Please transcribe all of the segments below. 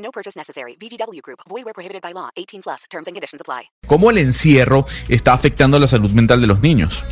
No purchase necessary. VGW Group. Void where prohibited by law. 18 plus. Terms and conditions apply. ¿Cómo el encierro está afectando la salud mental de los niños?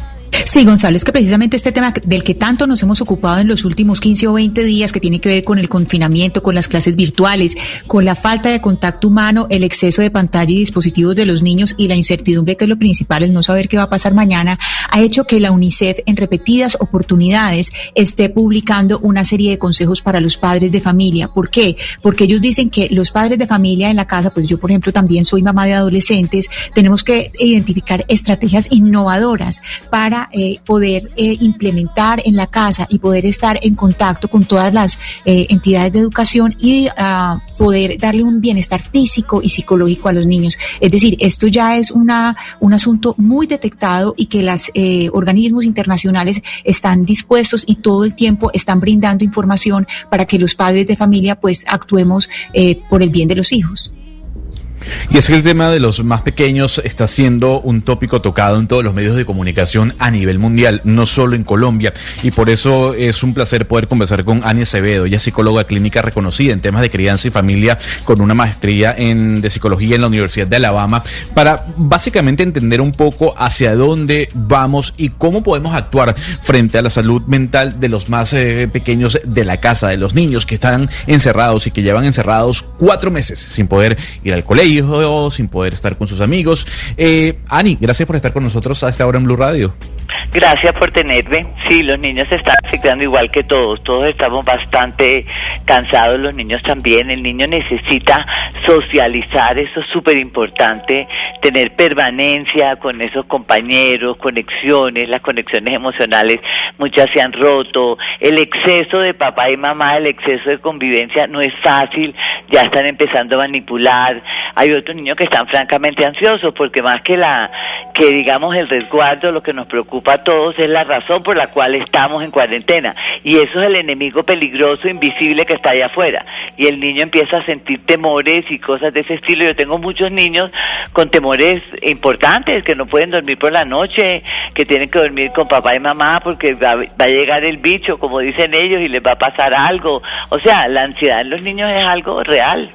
Sí, Gonzalo, es que precisamente este tema del que tanto nos hemos ocupado en los últimos 15 o 20 días, que tiene que ver con el confinamiento, con las clases virtuales, con la falta de contacto humano, el exceso de pantalla y dispositivos de los niños y la incertidumbre, que es lo principal, el no saber qué va a pasar mañana, ha hecho que la UNICEF en repetidas oportunidades esté publicando una serie de consejos para los padres de familia. ¿Por qué? Porque ellos dicen que los padres de familia en la casa, pues yo por ejemplo también soy mamá de adolescentes, tenemos que identificar estrategias innovadoras para eh, poder eh, implementar en la casa y poder estar en contacto con todas las eh, entidades de educación y ah, poder darle un bienestar físico y psicológico a los niños. Es decir, esto ya es una, un asunto muy detectado y que los organismos internacionales están dispuestos y todo el tiempo están brindando información para que los padres de familia pues actuemos por el bien de los hijos. Y es que el tema de los más pequeños está siendo un tópico tocado en todos los medios de comunicación a nivel mundial, no solo en Colombia. Y por eso es un placer poder conversar con Ania Acevedo, ella es psicóloga clínica reconocida en temas de crianza y familia con una maestría en, de psicología en la Universidad de Alabama, para básicamente entender un poco hacia dónde vamos y cómo podemos actuar frente a la salud mental de los más eh, pequeños de la casa, de los niños que están encerrados y que llevan encerrados cuatro meses sin poder ir al colegio sin poder estar con sus amigos. Eh, Ani, gracias por estar con nosotros a esta hora en Blue Radio. Gracias por tenerme. Sí, los niños se están afectando igual que todos. Todos estamos bastante cansados, los niños también. El niño necesita socializar, eso es súper importante. Tener permanencia con esos compañeros, conexiones, las conexiones emocionales, muchas se han roto. El exceso de papá y mamá, el exceso de convivencia no es fácil. Ya están empezando a manipular. Hay otros niños que están francamente ansiosos porque más que la, que digamos el resguardo, lo que nos preocupa a todos es la razón por la cual estamos en cuarentena. Y eso es el enemigo peligroso, invisible que está allá afuera. Y el niño empieza a sentir temores y cosas de ese estilo. Yo tengo muchos niños con temores importantes, que no pueden dormir por la noche, que tienen que dormir con papá y mamá porque va, va a llegar el bicho, como dicen ellos, y les va a pasar algo. O sea, la ansiedad en los niños es algo real.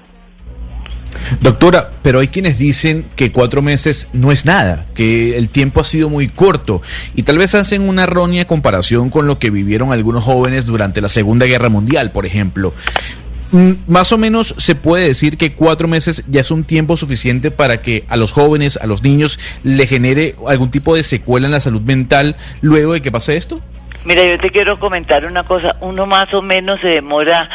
Doctora, pero hay quienes dicen que cuatro meses no es nada, que el tiempo ha sido muy corto y tal vez hacen una errónea comparación con lo que vivieron algunos jóvenes durante la Segunda Guerra Mundial, por ejemplo. Mm, más o menos se puede decir que cuatro meses ya es un tiempo suficiente para que a los jóvenes, a los niños, le genere algún tipo de secuela en la salud mental luego de que pase esto. Mira, yo te quiero comentar una cosa. Uno más o menos se demora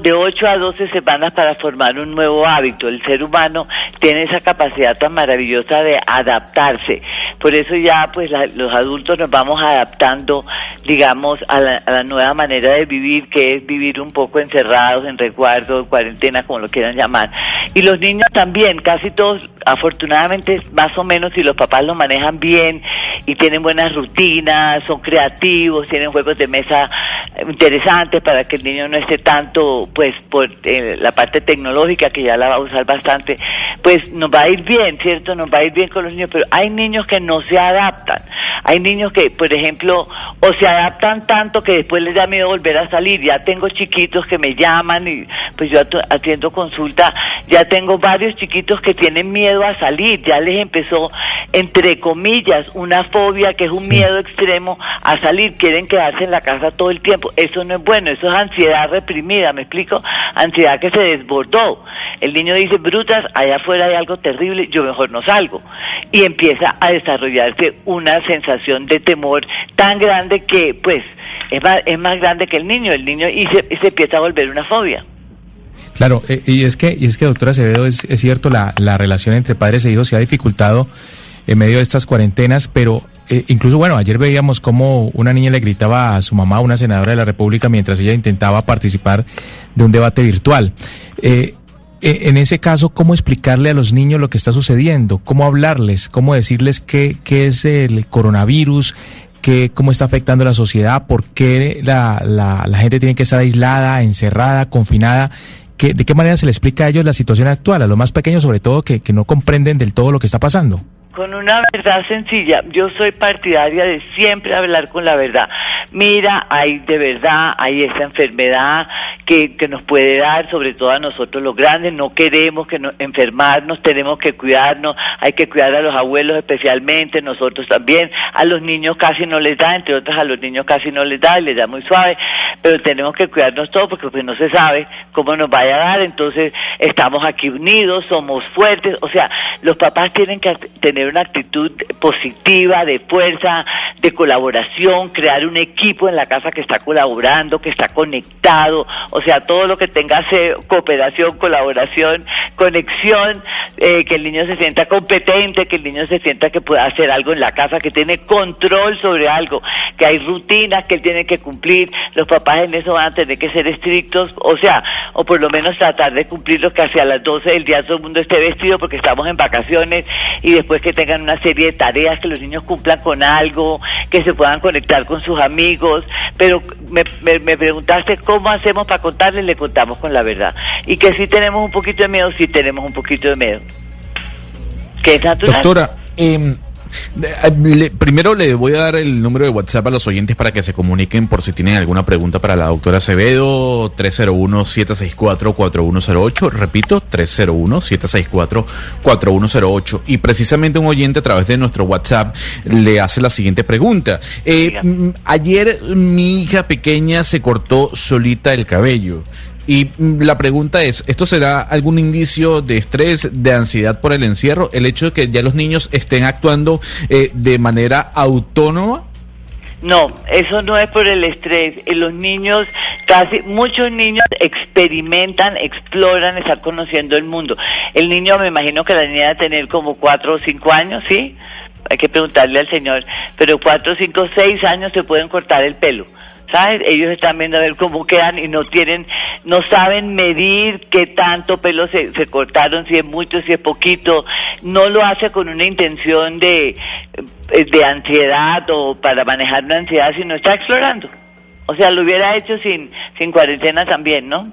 de 8 a 12 semanas para formar un nuevo hábito. El ser humano tiene esa capacidad tan maravillosa de adaptarse. Por eso ya pues los adultos nos vamos adaptando, digamos, a la, nueva manera de vivir, que es vivir un poco encerrados, en resguardo, en cuarentena, como lo quieran llamar. Y los niños también, casi todos, afortunadamente, más o menos, si los papás lo manejan bien y tienen buenas rutinas, son creativos, tienen juegos de mesa interesantes para que el niño no esté tanto, pues, por eh, la parte tecnológica, que ya la va a usar bastante, pues nos va a ir bien, ¿cierto? Nos va a ir bien con los niños, pero hay niños que no se adaptan. Hay niños que, por ejemplo, o se adaptan tanto que después les da miedo volver a salir. Ya tengo chiquitos que me llaman y pues yo atiendo consulta, ya tengo varios chiquitos que tienen miedo a salir, ya les empezó, entre comillas, una fobia que es un miedo extremo a salir quieren quedarse en la casa todo el tiempo. Eso no es bueno, eso es ansiedad reprimida, ¿me explico? Ansiedad que se desbordó. El niño dice, brutas, allá afuera hay algo terrible, yo mejor no salgo. Y empieza a desarrollarse una sensación de temor tan grande que, pues, es más, es más grande que el niño, el niño y se, empieza a volver una fobia. Claro, eh, y es que, y es que doctora Acevedo, es, es cierto, la, la relación entre padres e hijos se ha dificultado en medio de estas cuarentenas, pero eh, incluso, bueno, ayer veíamos cómo una niña le gritaba a su mamá, una senadora de la República, mientras ella intentaba participar de un debate virtual. Eh, eh, en ese caso, ¿cómo explicarle a los niños lo que está sucediendo? ¿Cómo hablarles? ¿Cómo decirles qué, es el coronavirus? Qué, ¿Cómo está afectando la sociedad? ¿Por qué la, gente tiene que estar aislada, encerrada, confinada? ¿Qué, ¿De qué manera se le explica a ellos la situación actual? A los más pequeños, sobre todo, que no comprenden del todo lo que está pasando. Con una verdad sencilla, yo soy partidaria de siempre hablar con la verdad. Mira, hay de verdad, hay esa enfermedad que, que nos puede dar, sobre todo a nosotros los grandes, no queremos que nos enfermarnos, tenemos que cuidarnos, hay que cuidar a los abuelos especialmente, nosotros también, a los niños casi no les da, entre otras a los niños casi no les da, les da muy suave, pero tenemos que cuidarnos todos porque pues no se sabe cómo nos vaya a dar, entonces estamos aquí unidos, somos fuertes, o sea, los papás tienen que tener una actitud positiva, de fuerza, de colaboración, crear un equipo en la casa que está colaborando, que está conectado, o sea, todo lo que tenga cooperación, colaboración, conexión, eh, que el niño se sienta competente, que el niño se sienta que pueda hacer algo en la casa, que tiene control sobre algo, que hay rutinas que él tiene que cumplir, los papás en eso van a tener que ser estrictos, o sea, o por lo menos tratar de cumplir lo que hacia las 12 del día todo el mundo esté vestido porque estamos en vacaciones y después que tengan una serie de tareas, que los niños cumplan con algo, que se puedan conectar con sus amigos, pero me, me, preguntaste cómo hacemos para contarles, le contamos con la verdad. Y que si tenemos un poquito de miedo, sí tenemos un poquito de miedo. Que es natural. Doctora, eh, primero le voy a dar el número de WhatsApp a los oyentes para que se comuniquen por si tienen alguna pregunta para la doctora Acevedo, 301-764-4108, repito, 301-764-4108. Y precisamente un oyente a través de nuestro WhatsApp le hace la siguiente pregunta. Eh, ayer mi hija pequeña se cortó solita el cabello. Y mm, la pregunta es, ¿esto será algún indicio de estrés, de ansiedad por el encierro? El hecho de que ya los niños estén actuando eh, de manera autónoma. No, eso no es por el estrés. Eh, los niños, casi muchos niños experimentan, exploran, están conociendo el mundo. El niño, me imagino que la niña debe tener como cuatro o cinco años, ¿sí? Hay que preguntarle al señor. Pero cuatro, cinco, seis años se pueden cortar el pelo ¿sabes? Ellos están viendo a ver cómo quedan y no tienen, no saben medir qué tanto pelo se, se cortaron, si es mucho, si es poquito. No lo hace con una intención de, eh, de ansiedad o para manejar una ansiedad, sino está explorando. O sea, lo hubiera hecho sin, sin cuarentena también, ¿no?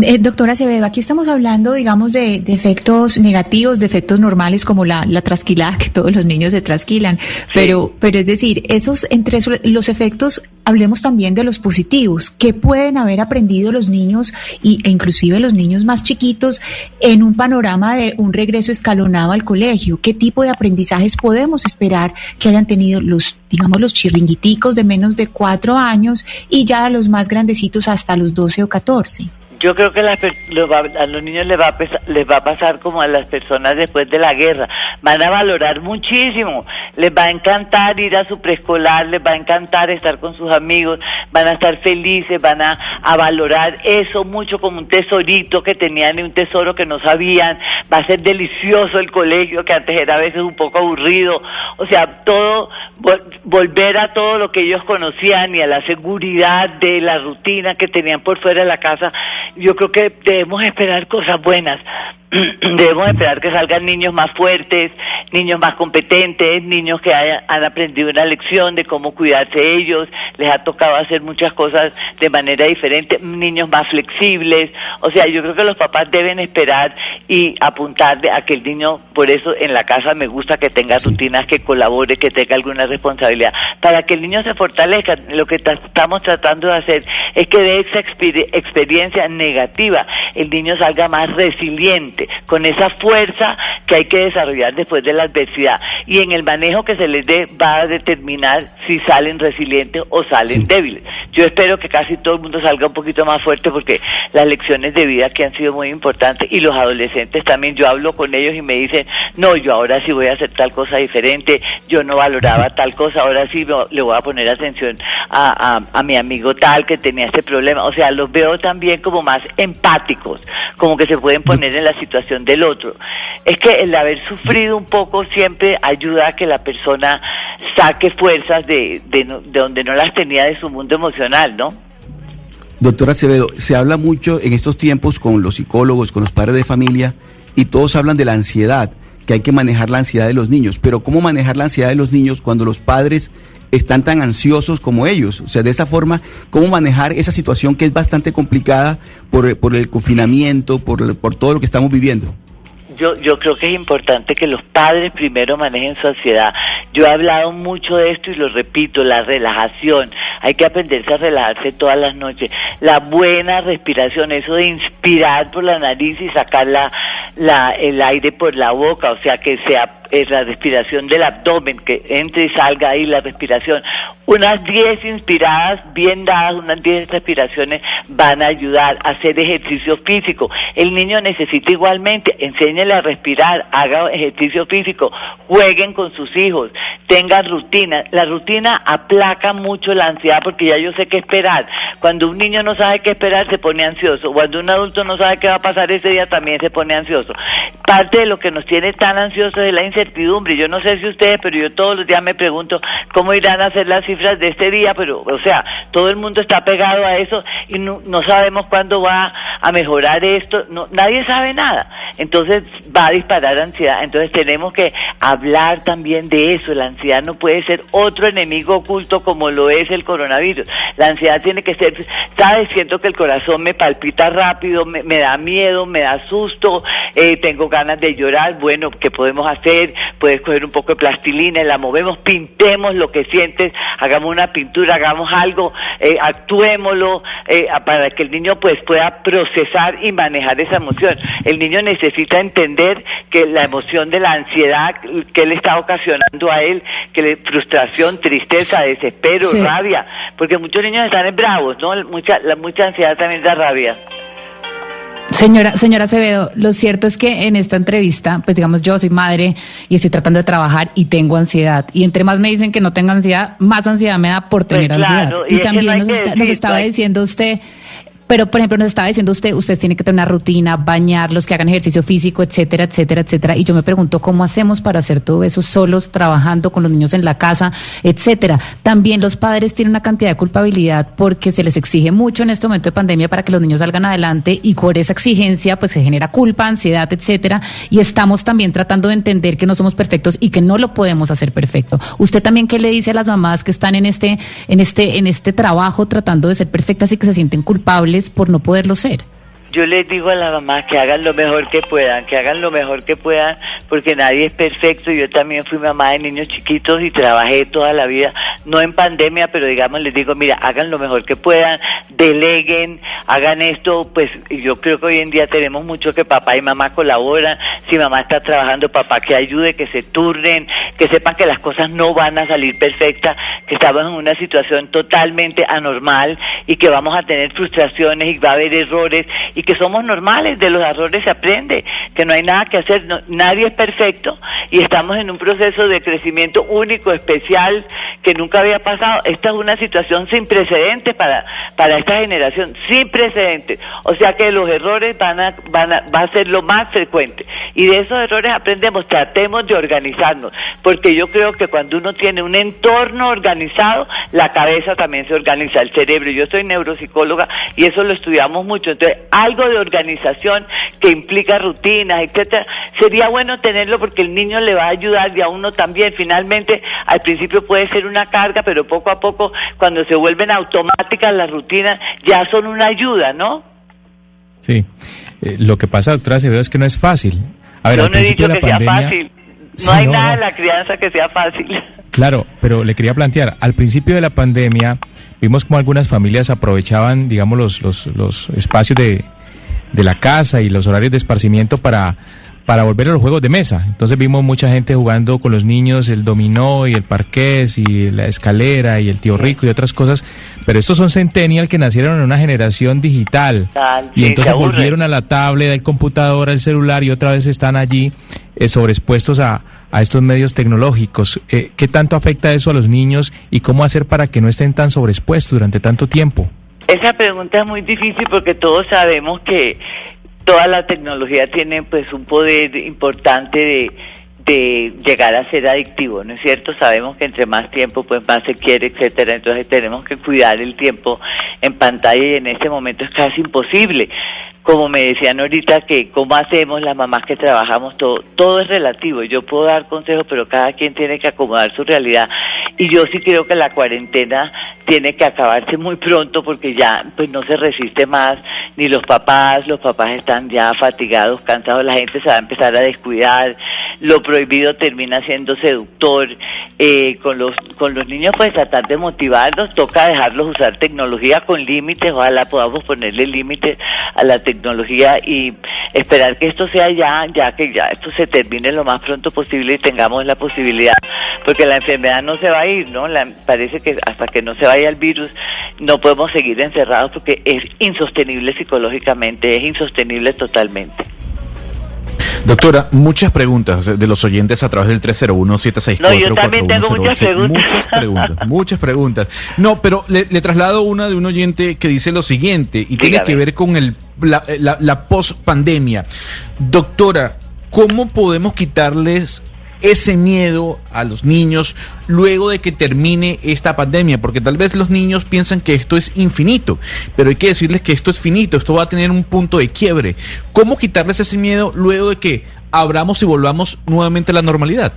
Eh, doctora Acevedo, aquí estamos hablando, digamos, de, efectos negativos, de efectos normales como la, la, trasquilada, que todos los niños se trasquilan, pero, pero es decir, esos entre los efectos, hablemos también de los positivos, ¿qué pueden haber aprendido los niños y, e inclusive los niños más chiquitos en un panorama de un regreso escalonado al colegio? ¿Qué tipo de aprendizajes podemos esperar que hayan tenido los, digamos, los chirringuiticos de menos de cuatro años y ya los más grandecitos hasta los doce o catorce? Yo creo que a los niños les va, a les va a pasar como a las personas después de la guerra. Van a valorar muchísimo. Les va a encantar ir a su preescolar, les va a encantar estar con sus amigos, van a estar felices, van a, valorar eso mucho como un tesorito que tenían y un tesoro que no sabían. Va a ser delicioso el colegio, que antes era a veces un poco aburrido. O sea, todo, volver a todo lo que ellos conocían y a la seguridad de la rutina que tenían por fuera de la casa yo creo que debemos esperar cosas buenas. Debemos esperar que salgan niños más fuertes, niños más competentes, niños que hayan, han aprendido una lección de cómo cuidarse ellos, les ha tocado hacer muchas cosas de manera diferente, niños más flexibles. O sea, yo creo que los papás deben esperar y apuntar a que el niño, por eso en la casa me gusta que tenga rutinas, que colabore, que tenga alguna responsabilidad, para que el niño se fortalezca. Lo que estamos tratando de hacer es que de esa experiencia negativa el niño salga más resiliente, con esa fuerza que hay que desarrollar después de la adversidad. Y en el manejo que se les dé va a determinar si salen resilientes o salen débiles. Yo espero que casi todo el mundo salga un poquito más fuerte porque las lecciones de vida que han sido muy importantes y los adolescentes también, yo hablo con ellos y me dicen, no, yo ahora sí voy a hacer tal cosa diferente, yo no valoraba tal cosa, ahora sí le voy a poner atención a, a, a mi amigo tal que tenía este problema. O sea, los veo también como más empáticos, como que se pueden poner en la situación del otro. Es que el haber sufrido un poco siempre ayuda a que la persona saque fuerzas de, de, donde no las tenía de su mundo emocional, ¿no? Doctora Acevedo, se habla mucho en estos tiempos con los psicólogos, con los padres de familia, y todos hablan de la ansiedad, que hay que manejar la ansiedad de los niños. Pero ¿cómo manejar la ansiedad de los niños cuando los padres están tan ansiosos como ellos? O sea, de esa forma, ¿cómo manejar esa situación que es bastante complicada por, por el confinamiento, por, por todo lo que estamos viviendo? Yo, yo creo que es importante que los padres primero manejen su ansiedad. Yo he hablado mucho de esto y lo repito, la relajación. Hay que aprenderse a relajarse todas las noches. La buena respiración, eso de inspirar por la nariz y sacar la, el aire por la boca, o sea, que sea es la respiración del abdomen, que entre y salga ahí la respiración. Unas 10 inspiradas, bien dadas, unas 10 respiraciones van a ayudar a hacer ejercicio físico. El niño necesita igualmente, enséñele a respirar, haga ejercicio físico, jueguen con sus hijos, tengan rutina. La rutina aplaca mucho la ansiedad porque ya yo sé qué esperar. Cuando un niño no sabe qué esperar se pone ansioso. Cuando un adulto no sabe qué va a pasar ese día también se pone ansioso. Parte de lo que nos tiene tan ansiosos es la incertidumbre yo no sé si ustedes, pero yo todos los días me pregunto cómo irán a ser las cifras de este día, pero, o sea, todo el mundo está pegado a eso y no, sabemos cuándo va a mejorar esto, nadie sabe nada. Entonces va a disparar ansiedad. Entonces tenemos que hablar también de eso. La ansiedad no puede ser otro enemigo oculto como lo es el coronavirus. La ansiedad tiene que ser, ¿sabes? Siento que el corazón me palpita rápido, me, da miedo, me da susto, eh, tengo ganas de llorar. Bueno, ¿qué podemos hacer? Puedes coger un poco de plastilina, la movemos, pintemos lo que sientes, hagamos una pintura, hagamos algo, eh, actuémoslo eh, para que el niño pues pueda procesar y manejar esa emoción. El niño necesita entender que la emoción de la ansiedad que le está ocasionando a él, que le frustración, tristeza, desespero, rabia, porque muchos niños están bravos, ¿no? Mucha, la, mucha ansiedad también da rabia. Señora, señora Acevedo, lo cierto es que en esta entrevista, pues digamos, yo soy madre y estoy tratando de trabajar y tengo ansiedad. Y entre más me dicen que no tengo ansiedad, más ansiedad me da por tener pues ansiedad. Y, también nos, estaba diciendo usted pero, por ejemplo, nos estaba diciendo usted, usted tiene que tener una rutina, bañarlos, que hagan ejercicio físico, etcétera, etcétera, etcétera. Y yo me pregunto, ¿cómo hacemos para hacer todo eso solos, trabajando con los niños en la casa, etcétera? También los padres tienen una cantidad de culpabilidad porque se les exige mucho en este momento de pandemia para que los niños salgan adelante y por esa exigencia, pues se genera culpa, ansiedad, etcétera. Y estamos también tratando de entender que no somos perfectos y que no lo podemos hacer perfecto. ¿Usted también qué le dice a las mamás que están en este, en este, en este trabajo tratando de ser perfectas y que se sienten culpables? Por no poderlo ser yo les digo a la mamá que hagan lo mejor que puedan, que hagan lo mejor que puedan, porque nadie es perfecto. Yo también fui mamá de niños chiquitos y trabajé toda la vida, no en pandemia, pero digamos, les digo, mira, hagan lo mejor que puedan, deleguen, hagan esto, pues yo creo que hoy en día tenemos mucho que papá y mamá colaboran, si mamá está trabajando, papá que ayude, que se turnen, que sepan que las cosas no van a salir perfectas, que estamos en una situación totalmente anormal y que vamos a tener frustraciones y va a haber errores y que somos normales, de los errores se aprende, que no hay nada que hacer, nadie es perfecto y estamos en un proceso de crecimiento único, especial, que nunca había pasado. Esta es una situación sin precedentes para, para esta generación, sin precedentes. O sea que los errores van a, van a, va a ser lo más frecuente. Y de esos errores aprendemos, tratemos de organizarnos, porque yo creo que cuando uno tiene un entorno organizado, la cabeza también se organiza, el cerebro. Yo soy neuropsicóloga y eso lo estudiamos mucho. Entonces, algo de organización que implica rutinas, etcétera, sería bueno tenerlo porque el niño le va a ayudar y a uno también. Finalmente, al principio puede ser una carga, pero poco a poco, cuando se vuelven automáticas las rutinas, ya son una ayuda, ¿no? Sí. Eh, lo que pasa, doctora Acevedo, es que no es fácil. A ver, Yo no he dicho que sea fácil. No hay nada en la crianza que sea fácil. Claro, pero le quería plantear, al principio de la pandemia vimos como algunas familias aprovechaban, digamos, los, los, los espacios de, de la casa y los horarios de esparcimiento para, para volver a los juegos de mesa. Entonces vimos mucha gente jugando con los niños el dominó y el parqués y la escalera y el tío rico y otras cosas, pero estos son centennial que nacieron en una generación digital y entonces volvieron a la tablet, al computador, al celular y otra vez están allí eh, sobreexpuestos a, a, estos medios tecnológicos. Eh, ¿Qué tanto afecta eso a los niños y cómo hacer para que no estén tan sobreexpuestos durante tanto tiempo? Esa pregunta es muy difícil porque todos sabemos que toda la tecnología tiene pues un poder importante de, llegar a ser adictivo, ¿no es cierto? Sabemos que entre más tiempo, pues más se quiere, etcétera. Entonces tenemos que cuidar el tiempo en pantalla y en este momento es casi imposible como me decían ahorita, que cómo hacemos las mamás que trabajamos, todo, todo es relativo. Yo puedo dar consejos, pero cada quien tiene que acomodar su realidad. Y yo sí creo que la cuarentena tiene que acabarse muy pronto porque ya pues no se resiste más, ni los papás, los papás están ya fatigados, cansados, la gente se va a empezar a descuidar, lo prohibido termina siendo seductor, eh, con los con los niños pues tratar de motivarlos, toca dejarlos usar tecnología con límites, ojalá podamos ponerle límites a la tecnología y esperar que esto sea ya, ya que ya esto se termine lo más pronto posible y tengamos la posibilidad, porque la enfermedad no se va a ir, ¿no? La, parece que hasta que no se vaya el virus no podemos seguir encerrados porque es insostenible psicológicamente, es insostenible totalmente. Doctora, muchas preguntas de los oyentes a través del 301-764. No, yo también tengo muchas preguntas. Muchas preguntas, muchas preguntas. No, pero le, traslado una de un oyente que dice lo siguiente y tiene que ver con el, la, la, la post-pandemia. Doctora, ¿cómo podemos quitarles ese miedo a los niños luego de que termine esta pandemia, porque tal vez los niños piensan que esto es infinito, pero hay que decirles que esto es finito, esto va a tener un punto de quiebre. ¿Cómo quitarles ese miedo luego de que abramos y volvamos nuevamente a la normalidad?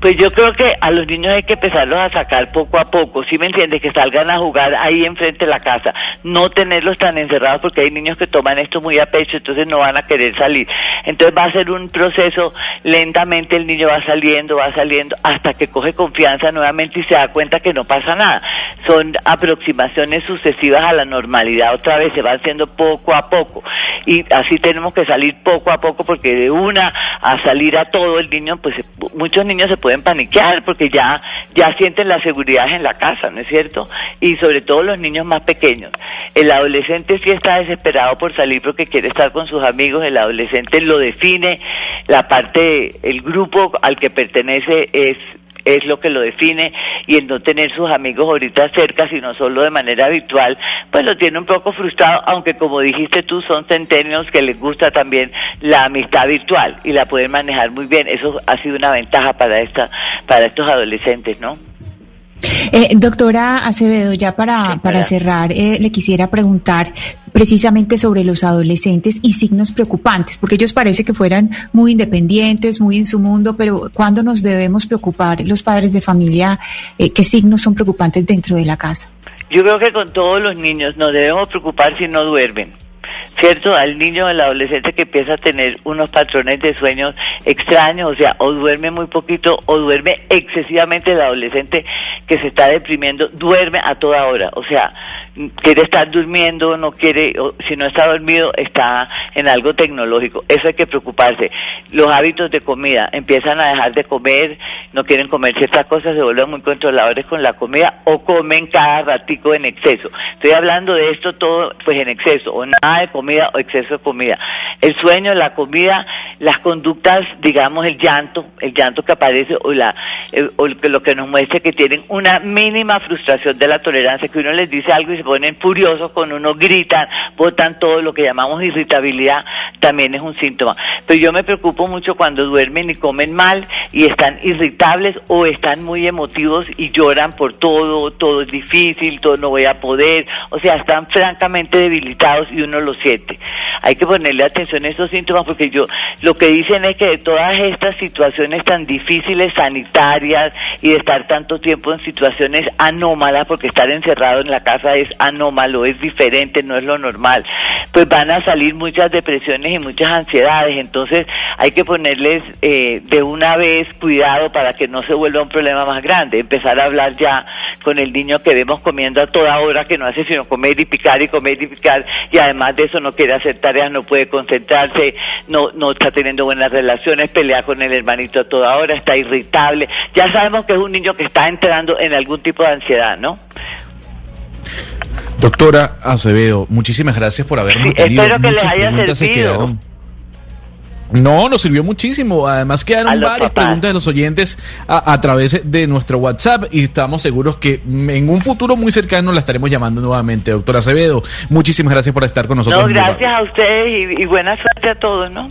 Pues yo creo que a los niños hay que empezarlos a sacar poco a poco, ¿sí me entiendes? Que salgan a jugar ahí enfrente de la casa, no tenerlos tan encerrados porque hay niños que toman esto muy a pecho, entonces no van a querer salir. Entonces va a ser un proceso, lentamente el niño va saliendo, va saliendo, hasta que coge confianza nuevamente y se da cuenta que no pasa nada. Son aproximaciones sucesivas a la normalidad, otra vez se va haciendo poco a poco. Y así tenemos que salir poco a poco porque de una a salir a todo el niño, pues muchos niños se pueden pueden paniquear porque ya, ya sienten la seguridad en la casa, ¿no es cierto? Y sobre todo los niños más pequeños. El adolescente sí está desesperado por salir porque quiere estar con sus amigos, el adolescente lo define, la parte, el grupo al que pertenece es es lo que lo define y el no tener sus amigos ahorita cerca, sino solo de manera virtual, pues lo tiene un poco frustrado, aunque como dijiste tú, son centenios que les gusta también la amistad virtual y la pueden manejar muy bien. Eso ha sido una ventaja para esta, para estos adolescentes, ¿no? Eh, doctora Acevedo, ya para, para cerrar, eh, le quisiera preguntar precisamente sobre los adolescentes y signos preocupantes, porque ellos parece que fueran muy independientes, muy en su mundo, pero ¿cuándo nos debemos preocupar los padres de familia? Eh, ¿Qué signos son preocupantes dentro de la casa? Yo creo que con todos los niños nos debemos preocupar si no duermen ¿cierto? Al niño o al adolescente que empieza a tener unos patrones de sueños extraños, o sea, o duerme muy poquito o duerme excesivamente el adolescente que se está deprimiendo, duerme a toda hora, o sea, quiere estar durmiendo, no quiere, o, si no está dormido, está en algo tecnológico. Eso hay que preocuparse. Los hábitos de comida, empiezan a dejar de comer, no quieren comer ciertas cosas, se vuelven muy controladores con la comida o comen cada ratico en exceso. Estoy hablando de esto todo pues en exceso, o nada de comida o exceso de comida. El sueño, la comida, las conductas, digamos el llanto, el llanto que aparece o, la, eh, o lo que nos muestra que tienen una mínima frustración de la tolerancia, que uno les dice algo y se ponen furiosos con uno, gritan, botan todo lo que llamamos irritabilidad, también es un síntoma. Pero yo me preocupo mucho cuando duermen y comen mal y están irritables o están muy emotivos y lloran por todo, todo es difícil, todo no voy a poder, o sea, están francamente debilitados y uno lo siente. Hay que ponerle atención a estos síntomas porque yo lo que dicen es que de todas estas situaciones tan difíciles sanitarias y de estar tanto tiempo en situaciones anómalas, porque estar encerrado en la casa es anómalo, es diferente, no es lo normal, pues van a salir muchas depresiones y muchas ansiedades. Entonces hay que ponerles eh, de una vez cuidado para que no se vuelva un problema más grande. Empezar a hablar ya con el niño que vemos comiendo a toda hora, que no hace sino comer y picar y comer y picar, y además de eso no quiere hacer tareas, no puede concentrarse, no, no está teniendo buenas relaciones, pelea con el hermanito a toda hora, está irritable. Ya sabemos que es un niño que está entrando en algún tipo de ansiedad, ¿no? Doctora Acevedo, muchísimas gracias por habernos sí, Espero que les haya servido. No, nos sirvió muchísimo. Además quedaron varias preguntas de los oyentes a, a, través de nuestro WhatsApp y estamos seguros que en un futuro muy cercano la estaremos llamando nuevamente, doctora Acevedo. Muchísimas gracias por estar con nosotros. No, gracias a ustedes y, y buena suerte a todos, ¿no?